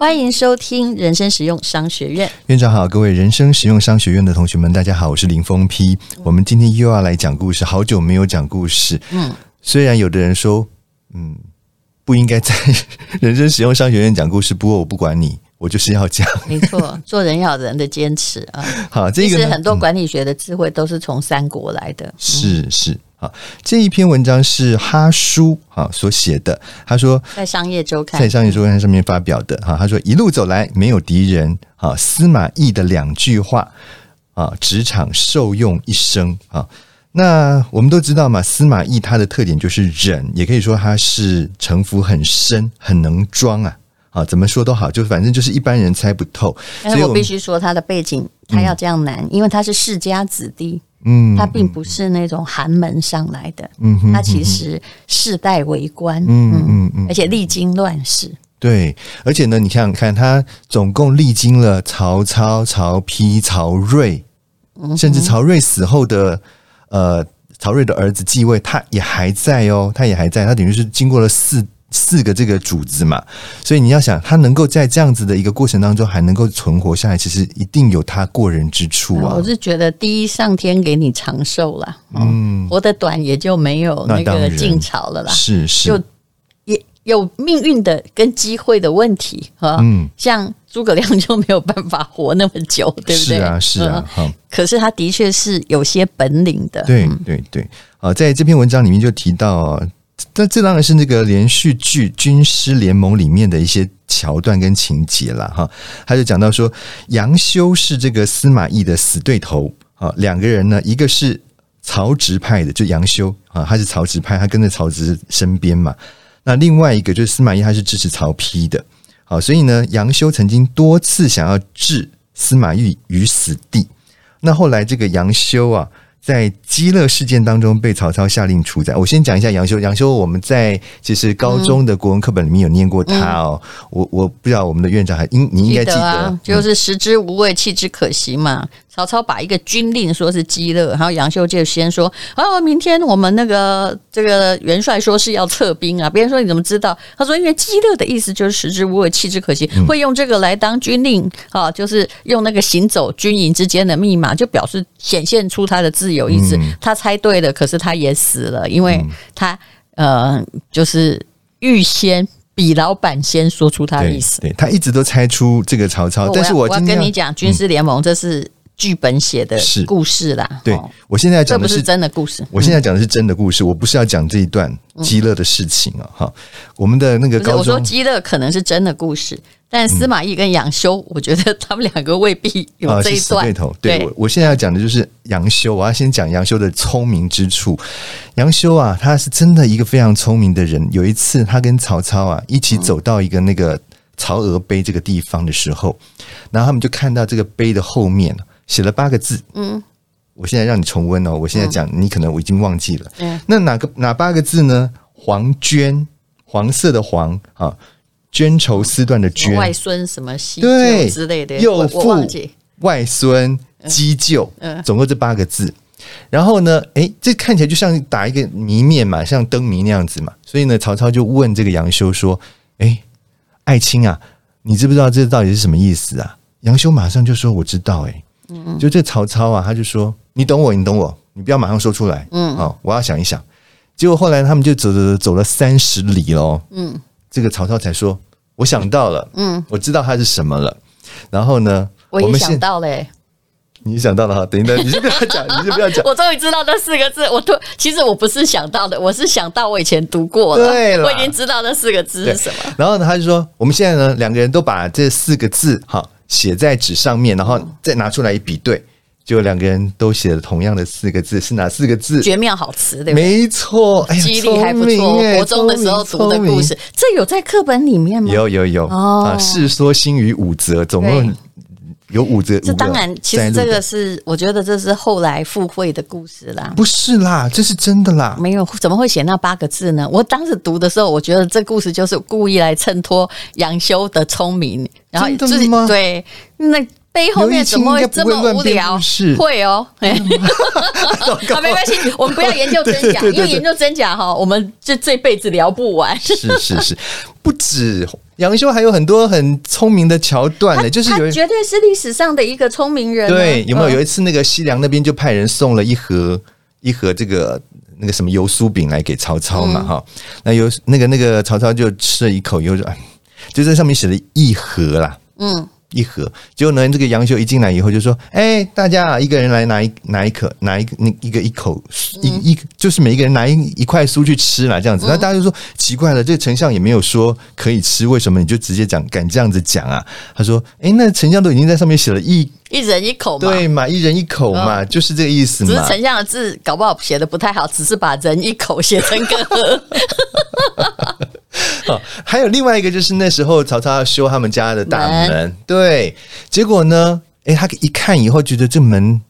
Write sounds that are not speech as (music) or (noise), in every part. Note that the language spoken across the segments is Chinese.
欢迎收听人生实用商学院。院长好，各位人生实用商学院的同学们，大家好，我是林峰批。我们今天又要来讲故事，好久没有讲故事。嗯，虽然有的人说，嗯。不应该在 (laughs) 人生实用商学院讲故事，不过我不管你，我就是要讲。没错，做人要有人的坚持啊。好，这个其实很多管理学的智慧都是从三国来的。是是，好，这一篇文章是哈叔啊所写的。他说，在商业周刊，在商业周刊上面发表的哈。他说，一路走来没有敌人啊。司马懿的两句话啊，职场受用一生啊。那我们都知道嘛，司马懿他的特点就是忍，也可以说他是城府很深，很能装啊。啊，怎么说都好，就反正就是一般人猜不透。但是我必须说他的背景，他要这样难，嗯、因为他是世家子弟，嗯，他并不是那种寒门上来的，嗯哼，他其实世代为官，嗯嗯嗯，嗯，而且历经乱世。对，而且呢，你想想看，他总共历经了曹操、曹丕、曹睿，甚至曹睿死后的。呃，曹睿的儿子继位，他也还在哦，他也还在，他等于是经过了四四个这个主子嘛，所以你要想他能够在这样子的一个过程当中还能够存活下来，其实一定有他过人之处啊。我是觉得第一上天给你长寿了，嗯，活得短也就没有那个晋朝了啦，是是，就也有命运的跟机会的问题哈，嗯，像。诸葛亮就没有办法活那么久，对不对？是啊，是啊。可是他的确是有些本领的。对对对。啊，在这篇文章里面就提到，这这当然是那个连续剧《军师联盟》里面的一些桥段跟情节了哈。他就讲到说，杨修是这个司马懿的死对头啊。两个人呢，一个是曹植派的，就杨修啊，他是曹植派，他跟着曹植身边嘛。那另外一个就是司马懿，他是支持曹丕的。好，所以呢，杨修曾经多次想要置司马懿于死地。那后来，这个杨修啊，在激乐事件当中被曹操下令处斩。我先讲一下杨修。杨修，我们在其实高中的国文课本里面有念过他哦。嗯、我我不知道我们的院长还应你应该记得，记得啊，就是食之无味，弃之可惜嘛。曹操把一个军令说是激乐，然后杨修就先说：“哦，明天我们那个这个元帅说是要撤兵啊。”别人说你怎么知道？他说：“因为激乐的意思就是食之无味，弃之可惜，会用这个来当军令啊，就是用那个行走军营之间的密码，就表示显现出他的自由意志。他猜对了，可是他也死了，因为他呃，就是预先比老板先说出他的意思。对，对他一直都猜出这个曹操，但是我跟你讲，军师联盟这是。”剧本写的故事啦，对，我现在讲的是，真的故事。我现在讲的是真的故事，我不是要讲这一段姬勒的事情啊。哈，我们的那个高中，我说姬勒可能是真的故事，但司马懿跟杨修，我觉得他们两个未必有这一段。对头，对，我我现在要讲的就是杨修，我要先讲杨修的聪明之处。杨修啊，他是真的一个非常聪明的人。有一次，他跟曹操啊一起走到一个那个曹娥碑这个地方的时候，然后他们就看到这个碑的后面。写了八个字，嗯，我现在让你重温哦。我现在讲，你可能我已经忘记了。嗯，那哪个哪八个字呢？黄绢，黄色的黄啊，绢绸丝缎的绢，外孙什么西对之类的，幼父外孙姬就，嗯，总共这八个字。然后呢，诶，这看起来就像打一个谜面嘛，像灯谜那样子嘛。所以呢，曹操就问这个杨修说：“诶，爱卿啊，你知不知道这到底是什么意思啊？”杨修马上就说：“我知道。”诶。就这曹操啊，他就说：“你懂我，你懂我，你不要马上说出来。”嗯，好，我要想一想。结果后来他们就走走走走了三十里喽。嗯，这个曹操才说：“我想到了，嗯，我知道它是什么了。”然后呢，我也想到嘞、欸。你想到了哈？等一等，你就不要讲，(laughs) 你就不要讲。我终于知道那四个字。我突其实我不是想到的，我是想到我以前读过了。对了，我已经知道那四个字是什么。然后呢，他就说：“我们现在呢，两个人都把这四个字哈。”写在纸上面，然后再拿出来一比对，就两个人都写了同样的四个字，是哪四个字？绝妙好词，对不对？没错，哎呀，记忆力还不错。国中的时候读的故事，这有在课本里面吗？有有有啊！世说新语五则，总共有五个。这当然，其实这个是我觉得这是后来附会的故事啦。不是啦，这是真的啦。没有，怎么会写那八个字呢？我当时读的时候，我觉得这故事就是故意来衬托杨修的聪明，然后就是对那。背后面怎么会这么无聊？是会哦，(laughs) 好，没关系，我们不要研究真假，(laughs) 因为研究真假哈，我们这这辈子聊不完。是是是，不止杨修还有很多很聪明的桥段呢，(laughs) 就是有绝对是历史上的一个聪明人。对，有没有？有一次那个西凉那边就派人送了一盒一盒这个那个什么油酥饼来给曹操嘛哈，那有那个那个曹操就吃了一口以后就就在上面写了一盒啦，嗯。一盒，结果呢，这个杨修一进来以后就说：“哎、欸，大家啊，一个人来拿一拿一颗，拿一那一个一口一一，就是每一个人拿一一块酥去吃啦，这样子。那大家就说奇怪了，这个丞相也没有说可以吃，为什么你就直接讲敢这样子讲啊？”他说：“哎、欸，那丞相都已经在上面写了一一人一口嘛，对嘛，一人一口嘛，就是这个意思嘛。只是丞相的字搞不好写的不太好，只是把人一口写成个。(laughs) ”好，(laughs) 还有另外一个，就是那时候曹操要修他们家的大门，门。对，结果呢，哎，他一看以后觉得这门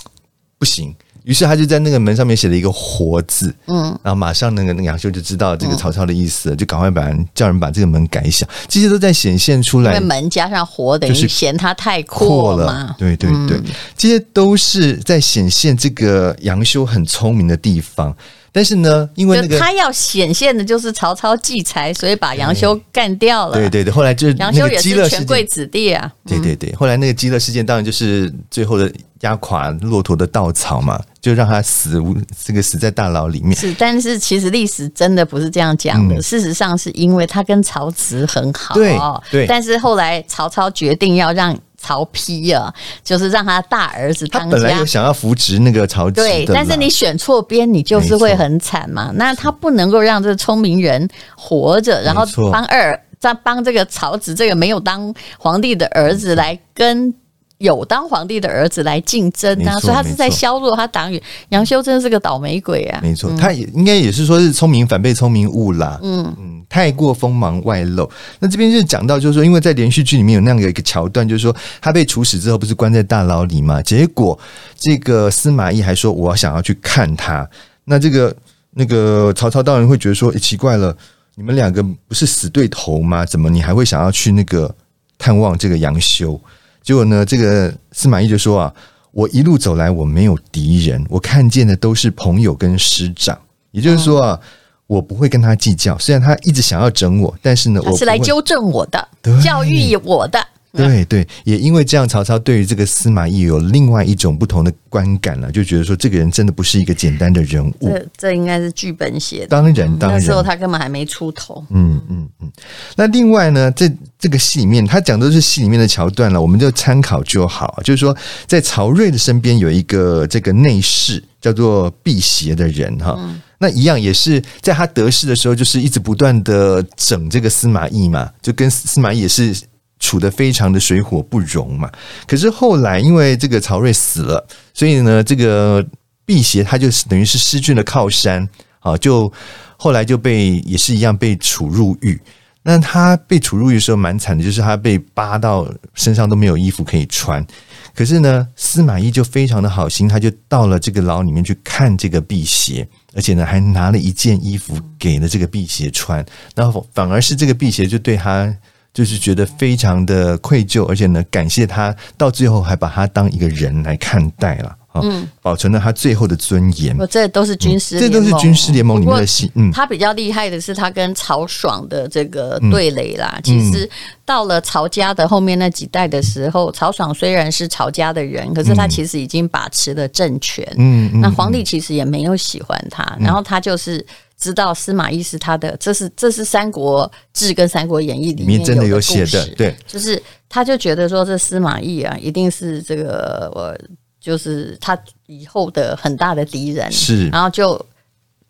(tsk) 不行，于是他就在那个门上面写了一个“活”字，嗯，然后马上那个那个杨修就知道这个曹操的意思了，就赶快把人叫人把这个门改小，这些都在显现出来。门加上“活”等于嫌他太阔了，对对对，嗯、这些都是在显现这个杨修很聪明的地方。但是呢，因为那个他要显现的就是曹操忌才，所以把杨修干掉了。对对对，后来就是杨修也是权贵子弟啊。对对对，后来那个激乐事件当然就是最后的压垮骆驼的稻草嘛，就让他死无这个死在大牢里面。是，但是其实历史真的不是这样讲的。嗯、事实上是因为他跟曹植很好，对对。但是后来曹操决定要让。曹丕啊，就是让他大儿子当家。他本来有想要扶植那个曹植，对，但是你选错边，你就是会很惨嘛。那他不能够让这个聪明人活着，然后帮二再帮这个曹植这个没有当皇帝的儿子来跟。有当皇帝的儿子来竞争啊，所以他是在削弱他党羽。杨修真的是个倒霉鬼啊！没错，他也应该也是说是聪明反被聪明误啦。嗯嗯，太过锋芒外露。那这边就讲到，就是说，因为在连续剧里面有那样的一个桥段，就是说他被处死之后，不是关在大牢里嘛？结果这个司马懿还说我想要去看他。那这个那个曹操当然会觉得说，诶，奇怪了，你们两个不是死对头吗？怎么你还会想要去那个探望这个杨修？结果呢，这个司马懿就说啊，我一路走来，我没有敌人，我看见的都是朋友跟师长。也就是说啊，我不会跟他计较。虽然他一直想要整我，但是呢，我是来纠正我的，教育我的。对对，也因为这样，曹操对于这个司马懿有另外一种不同的观感了，就觉得说这个人真的不是一个简单的人物。这这应该是剧本写的，当然，当然，那时候他根本还没出头。嗯嗯嗯。那另外呢，在这个戏里面，他讲的都是戏里面的桥段了，我们就参考就好。就是说，在曹睿的身边有一个这个内侍，叫做辟邪的人哈。嗯、那一样也是在他得势的时候，就是一直不断的整这个司马懿嘛，就跟司马懿也是。处得非常的水火不容嘛，可是后来因为这个曹睿死了，所以呢，这个辟邪他就等于是失去了靠山啊，就后来就被也是一样被处入狱。那他被处入狱的时候蛮惨的，就是他被扒到身上都没有衣服可以穿。可是呢，司马懿就非常的好心，他就到了这个牢里面去看这个辟邪，而且呢还拿了一件衣服给了这个辟邪穿，然后反而是这个辟邪就对他。就是觉得非常的愧疚，而且呢，感谢他到最后还把他当一个人来看待了，嗯，保存了他最后的尊严。我这都是军师、嗯，这都是军师联盟里面的戏。嗯，他比较厉害的是他跟曹爽的这个对垒啦。嗯、其实到了曹家的后面那几代的时候，曹爽虽然是曹家的人，可是他其实已经把持了政权。嗯，那皇帝其实也没有喜欢他，嗯、然后他就是。知道司马懿是他的，这是这是《三国志》跟《三国演义》里面真的有写的，对，就是他就觉得说这司马懿啊，一定是这个我就是他以后的很大的敌人，是，然后就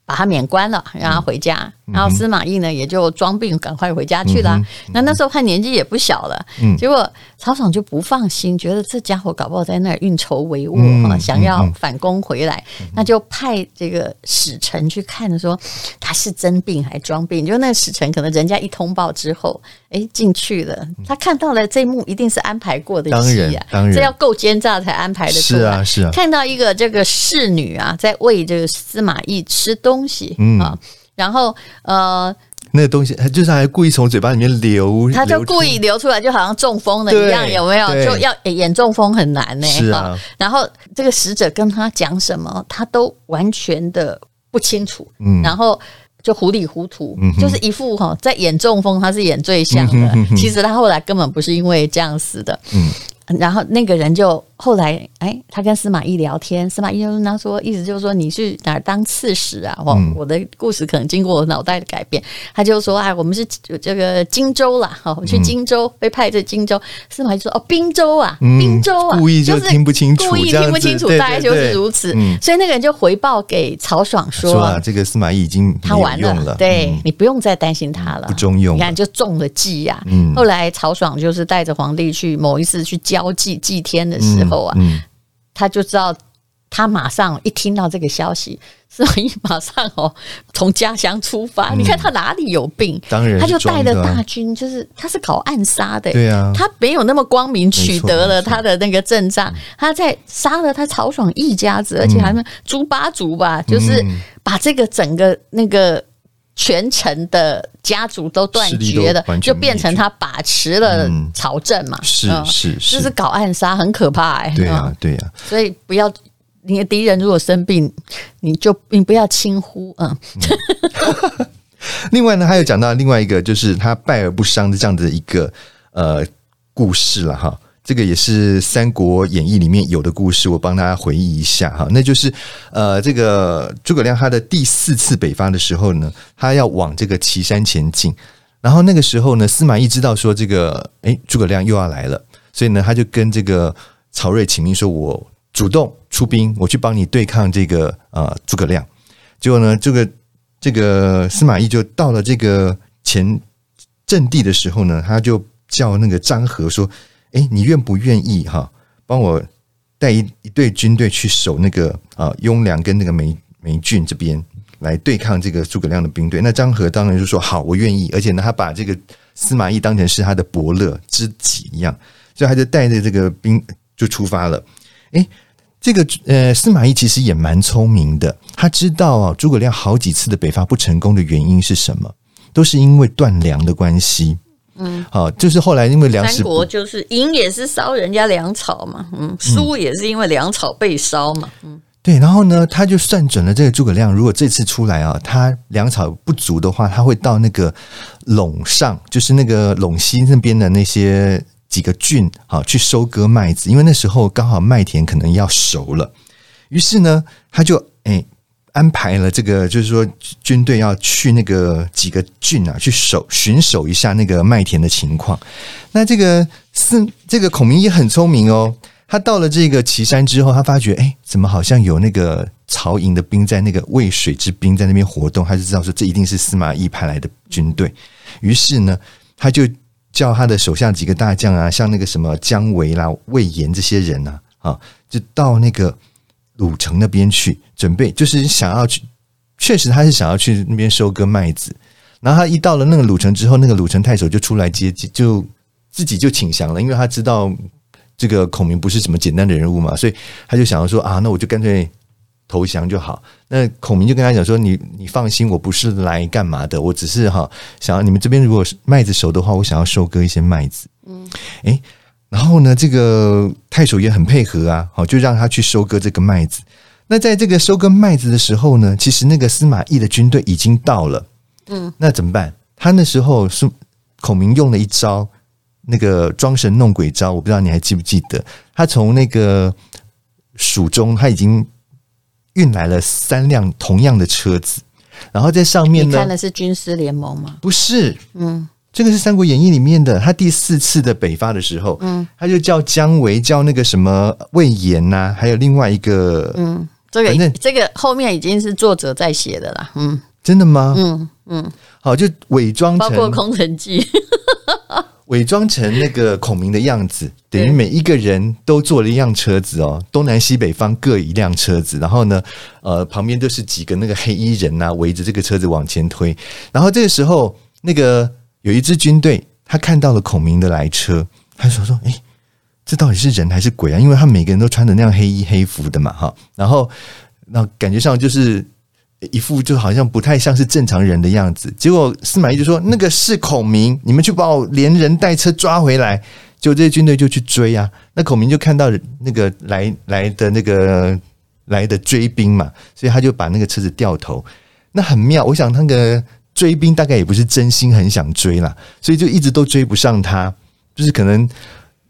把他免官了，让他回家，然后司马懿呢也就装病赶快回家去了。嗯、那那时候他年纪也不小了，嗯、结果曹爽就不放心，觉得这家伙搞不好在那儿运筹帷幄啊，嗯、想要反攻回来，嗯、那就派这个使臣去看，说他是真病还装病。就那个使臣可能人家一通报之后，哎进去了，他看到了这一幕，一定是安排过的戏啊，当然，这要够奸诈才安排的出来。是啊，是啊，看到一个这个侍女啊，在喂这个司马懿吃东西，嗯啊。然后呃，那个东西他就是还故意从嘴巴里面流，他就故意流出来，就好像中风了一样，有没有？就要演中风很难呢。是啊。然后这个使者跟他讲什么，他都完全的不清楚。嗯。然后就糊里糊涂，就是一副哈在演中风，他是演最像的。其实他后来根本不是因为这样死的。嗯。然后那个人就。后来，哎，他跟司马懿聊天，司马懿就跟他说，意思就是说你去哪儿当刺史啊？我、嗯、我的故事可能经过我脑袋的改变，他就说，哎，我们是这个荆州啦，哦，我去荆州、嗯、被派去荆州。司马懿说，哦，滨州啊，滨州啊，故意就听不清楚，故意听不清楚，大概就是如此。嗯、所以那个人就回报给曹爽说，说啊，这个司马懿已经他完了，对、嗯、你不用再担心他了，不中用，你看就中了计呀、后来曹爽就是带着皇帝去某一次去交际祭天的时候啊。嗯嗯他就知道，他马上一听到这个消息，司马懿马上哦从家乡出发。嗯、你看他哪里有病？当然，他就带着大军，就是他是搞暗杀的。对啊，他没有那么光明取得了他的那个阵仗，他在杀了他曹爽一家子，而且还诛八族吧，嗯、就是把这个整个那个。全城的家族都断绝了，就变成他把持了朝政嘛。是是是，就是搞暗杀，很可怕哎。对呀对呀，所以不要你的敌人如果生病，你就你不要轻忽嗯。(laughs) 另外呢，还有讲到另外一个，就是他败而不伤的这样的一个呃故事了哈。这个也是《三国演义》里面有的故事，我帮大家回忆一下哈。那就是呃，这个诸葛亮他的第四次北伐的时候呢，他要往这个岐山前进。然后那个时候呢，司马懿知道说这个诶，诸葛亮又要来了，所以呢，他就跟这个曹睿请命说：“我主动出兵，我去帮你对抗这个呃诸葛亮。”结果呢，这个这个司马懿就到了这个前阵地的时候呢，他就叫那个张合说。哎，你愿不愿意哈？帮我带一一队军队去守那个啊雍凉跟那个眉眉郡这边来对抗这个诸葛亮的兵队？那张合当然就说好，我愿意。而且呢，他把这个司马懿当成是他的伯乐知己一样，所以他就带着这个兵就出发了。哎，这个呃，司马懿其实也蛮聪明的，他知道啊诸葛亮好几次的北伐不成功的原因是什么，都是因为断粮的关系。嗯，好，就是后来因为粮食，三国就是赢也是烧人家粮草嘛，嗯，输也是因为粮草被烧嘛，嗯，对，然后呢，他就算准了这个诸葛亮，如果这次出来啊，他粮草不足的话，他会到那个陇上，就是那个陇西那边的那些几个郡啊，去收割麦子，因为那时候刚好麦田可能要熟了，于是呢，他就哎。安排了这个，就是说军队要去那个几个郡啊，去守巡守一下那个麦田的情况。那这个是这个孔明也很聪明哦，他到了这个岐山之后，他发觉哎，怎么好像有那个曹营的兵在那个渭水之滨在那边活动，他就知道说这一定是司马懿派来的军队。于是呢，他就叫他的手下几个大将啊，像那个什么姜维啦、魏延这些人啊，啊，就到那个。鲁城那边去准备，就是想要去，确实他是想要去那边收割麦子。然后他一到了那个鲁城之后，那个鲁城太守就出来接机，就自己就请降了，因为他知道这个孔明不是什么简单的人物嘛，所以他就想要说啊，那我就干脆投降就好。那孔明就跟他讲说：“你你放心，我不是来干嘛的，我只是哈想要你们这边如果麦子熟的话，我想要收割一些麦子。”嗯，诶。然后呢，这个太守也很配合啊，好，就让他去收割这个麦子。那在这个收割麦子的时候呢，其实那个司马懿的军队已经到了。嗯，那怎么办？他那时候是孔明用了一招，那个装神弄鬼招，我不知道你还记不记得？他从那个蜀中，他已经运来了三辆同样的车子，然后在上面呢，你看的是军师联盟吗？不是，嗯。这个是《三国演义》里面的，他第四次的北伐的时候，嗯，他就叫姜维，叫那个什么魏延呐，还有另外一个，嗯，这个反正这个后面已经是作者在写的啦，嗯，真的吗？嗯嗯，好，就伪装成包括空城计。(laughs) 伪装成那个孔明的样子，等于每一个人都坐了一辆车子哦，东南西北方各一辆车子，然后呢，呃，旁边都是几个那个黑衣人呐、啊，围着这个车子往前推。然后这个时候，那个有一支军队，他看到了孔明的来车，他说说，诶，这到底是人还是鬼啊？因为他每个人都穿着那样黑衣黑服的嘛，哈。然后那感觉上就是。一副就好像不太像是正常人的样子，结果司马懿就说：“那个是孔明，你们去把我连人带车抓回来。”就这些军队就去追啊，那孔明就看到那个来来的那个来的追兵嘛，所以他就把那个车子掉头。那很妙，我想那个追兵大概也不是真心很想追啦，所以就一直都追不上他，就是可能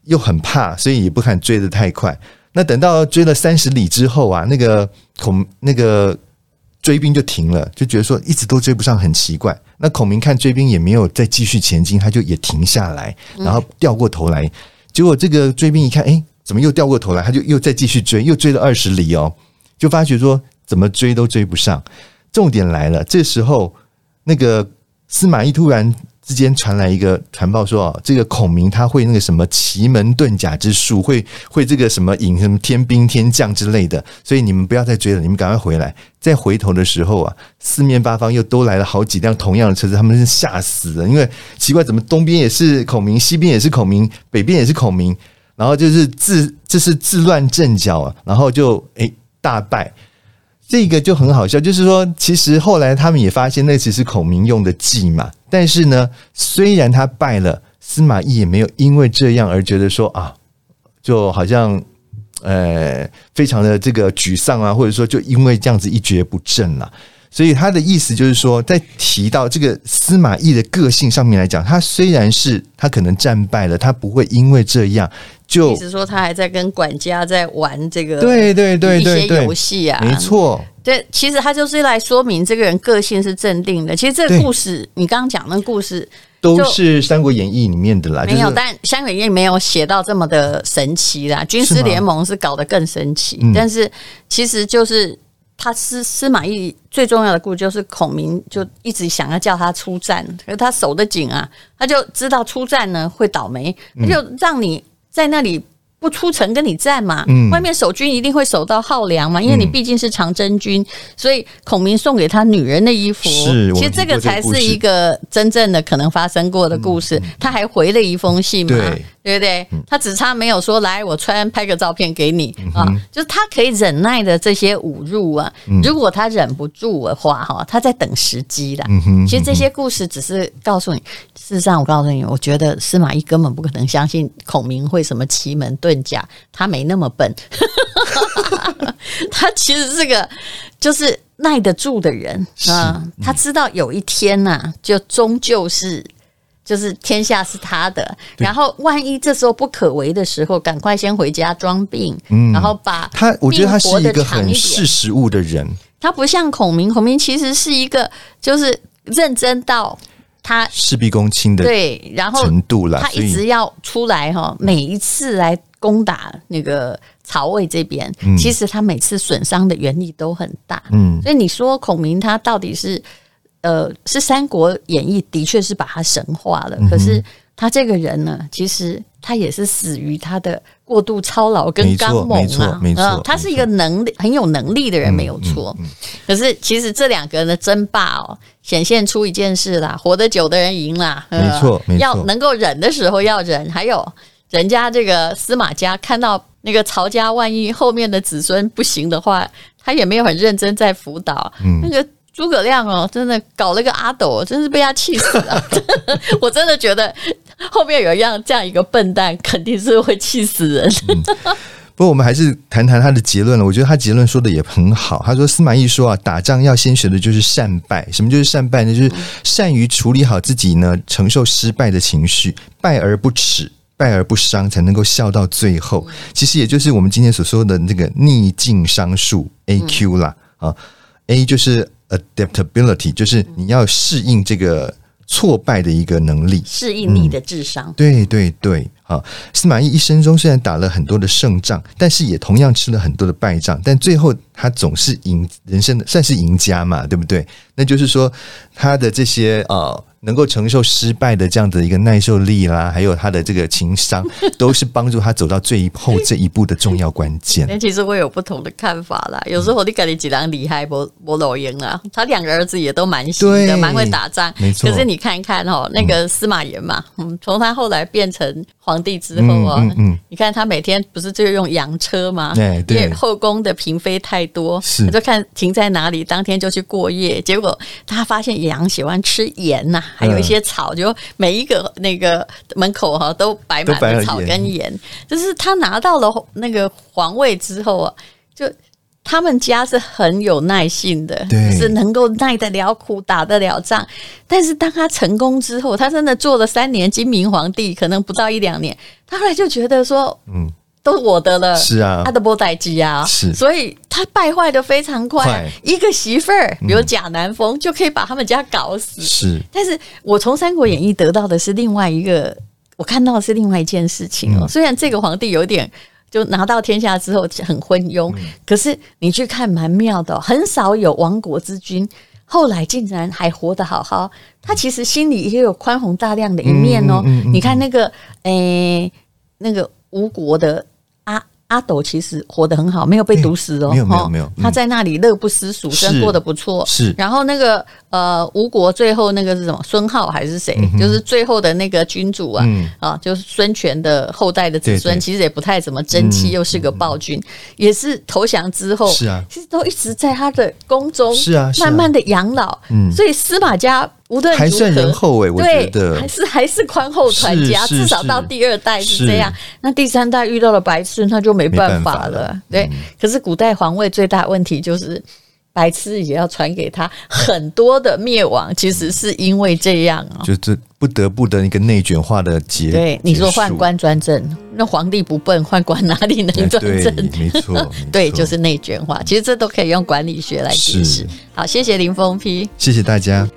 又很怕，所以也不敢追得太快。那等到追了三十里之后啊，那个孔那个。追兵就停了，就觉得说一直都追不上，很奇怪。那孔明看追兵也没有再继续前进，他就也停下来，然后掉过头来。结果这个追兵一看，哎，怎么又掉过头来？他就又再继续追，又追了二十里哦，就发觉说怎么追都追不上。重点来了，这时候那个司马懿突然。之间传来一个传报说啊，这个孔明他会那个什么奇门遁甲之术，会会这个什么引什么天兵天将之类的，所以你们不要再追了，你们赶快回来。再回头的时候啊，四面八方又都来了好几辆同样的车子，他们是吓死了，因为奇怪，怎么东边也是孔明，西边也是孔明，北边也是孔明，然后就是自这是自乱阵脚啊，然后就诶大败。这个就很好笑，就是说，其实后来他们也发现那只是孔明用的计嘛。但是呢，虽然他败了，司马懿也没有因为这样而觉得说啊，就好像呃非常的这个沮丧啊，或者说就因为这样子一蹶不振了。所以他的意思就是说，在提到这个司马懿的个性上面来讲，他虽然是他可能战败了，他不会因为这样。就，意思说他还在跟管家在玩这个，对对对对，一些游戏啊，没错。对，其实他就是来说明这个人个性是镇定的。其实这个故事，你刚刚讲的故事都是《三国演义》里面的啦，没有，但《三国演义》没有写到这么的神奇啦。军师联盟是搞得更神奇，但是其实就是他司司马懿最重要的故事就是孔明就一直想要叫他出战，可是他守得紧啊，他就知道出战呢会倒霉，他就让你。在那里不出城跟你战嘛，嗯、外面守军一定会守到耗粮嘛，因为你毕竟是长征军，嗯、所以孔明送给他女人的衣服，是其实这个才是一个真正的可能发生过的故事。嗯、他还回了一封信嘛。对对不对？他只差没有说来，我穿拍个照片给你啊，就是他可以忍耐的这些侮辱啊。如果他忍不住的话，哈，他在等时机啦。其实这些故事只是告诉你，事实上我告诉你，我觉得司马懿根本不可能相信孔明会什么奇门遁甲，他没那么笨。(laughs) 他其实是个就是耐得住的人啊，他知道有一天呐，就终究是。就是天下是他的，然后万一这时候不可为的时候，赶快先回家装病，嗯，然后把他，我觉得他是一个很识时务的人。他不像孔明，孔明其实是一个就是认真到他事必躬亲的对，然后程度了。他一直要出来哈，每一次来攻打那个曹魏这边，其实他每次损伤的原力都很大，嗯，所以你说孔明他到底是？呃，是《三国演义》的确是把他神化了，嗯、可是他这个人呢，其实他也是死于他的过度操劳跟刚猛啊，没错，没错、呃，他是一个能力很有能力的人，没有错。嗯嗯嗯、可是其实这两个人的争霸哦，显现出一件事啦，活得久的人赢啦，呃、没错，没错，要能够忍的时候要忍，还有人家这个司马家看到那个曹家万一后面的子孙不行的话，他也没有很认真在辅导、嗯、那个。诸葛亮哦，真的搞了个阿斗，真是被他气死了。(laughs) 我真的觉得后面有一样这样一个笨蛋，肯定是会气死人。嗯、不过我们还是谈谈他的结论了。我觉得他结论说的也很好。他说司马懿说啊，打仗要先学的就是善败。什么就是善败呢？就是善于处理好自己呢承受失败的情绪，败而不耻，败而不伤，才能够笑到最后。其实也就是我们今天所说的那个逆境商数 A Q 啦啊，A 就是。Adaptability 就是你要适应这个挫败的一个能力，适应你的智商。嗯、对对对，好，司马懿一生中虽然打了很多的胜仗，但是也同样吃了很多的败仗，但最后他总是赢，人生的算是赢家嘛，对不对？那就是说他的这些呃。能够承受失败的这样的一个耐受力啦，还有他的这个情商，(laughs) 都是帮助他走到最后这一步的重要关键。那其实我有不同的看法啦。有时候你感觉几郎厉害，不不老赢啊。他两个儿子也都蛮行的，蛮会打仗。没错。可是你看一看哦，那个司马炎嘛，嗯，从他后来变成皇帝之后啊，嗯，嗯，你看他每天不是就用洋车吗？对，因为后宫的嫔妃太多，是，就看停在哪里，当天就去过夜。结果他发现羊喜欢吃盐呐、啊。还有一些草，就每一个那个门口哈都摆满了草跟盐。就是他拿到了那个皇位之后啊，就他们家是很有耐性的，是能够耐得了苦、打得了仗。但是当他成功之后，他真的做了三年金明皇帝，可能不到一两年，他后来就觉得说，嗯。都是我的了，是啊，他的波代机啊，是，所以他败坏的非常快，快一个媳妇儿，比如贾南风、嗯，就可以把他们家搞死。是，但是我从《三国演义》得到的是另外一个，我看到的是另外一件事情哦。嗯、虽然这个皇帝有点就拿到天下之后很昏庸，嗯、可是你去看蛮妙的，很少有亡国之君后来竟然还活得好好。他其实心里也有宽宏大量的一面哦。嗯嗯嗯、你看那个，诶、欸，那个吴国的。阿斗其实活得很好，没有被毒死哦。没有没有没有，他在那里乐不思蜀，生过得不错。是，然后那个呃，吴国最后那个是什么？孙浩还是谁？就是最后的那个君主啊，啊，就是孙权的后代的子孙，其实也不太怎么争气，又是个暴君，也是投降之后，是啊，其实都一直在他的宫中，是啊，慢慢的养老。嗯，所以司马家。无论还算仁厚诶，我觉得还是还是宽厚传家，至少到第二代是这样。那第三代遇到了白痴，那就没办法了。法了对、嗯，可是古代皇位最大问题就是白痴也要传给他，很多的灭亡其实是因为这样啊、哦，就这不得不的一个内卷化的结。对，你说宦官专政，那皇帝不笨，宦官哪里能专政？(laughs) 没错，对，就是内卷化。其实这都可以用管理学来解释。好，谢谢林峰批，谢谢大家。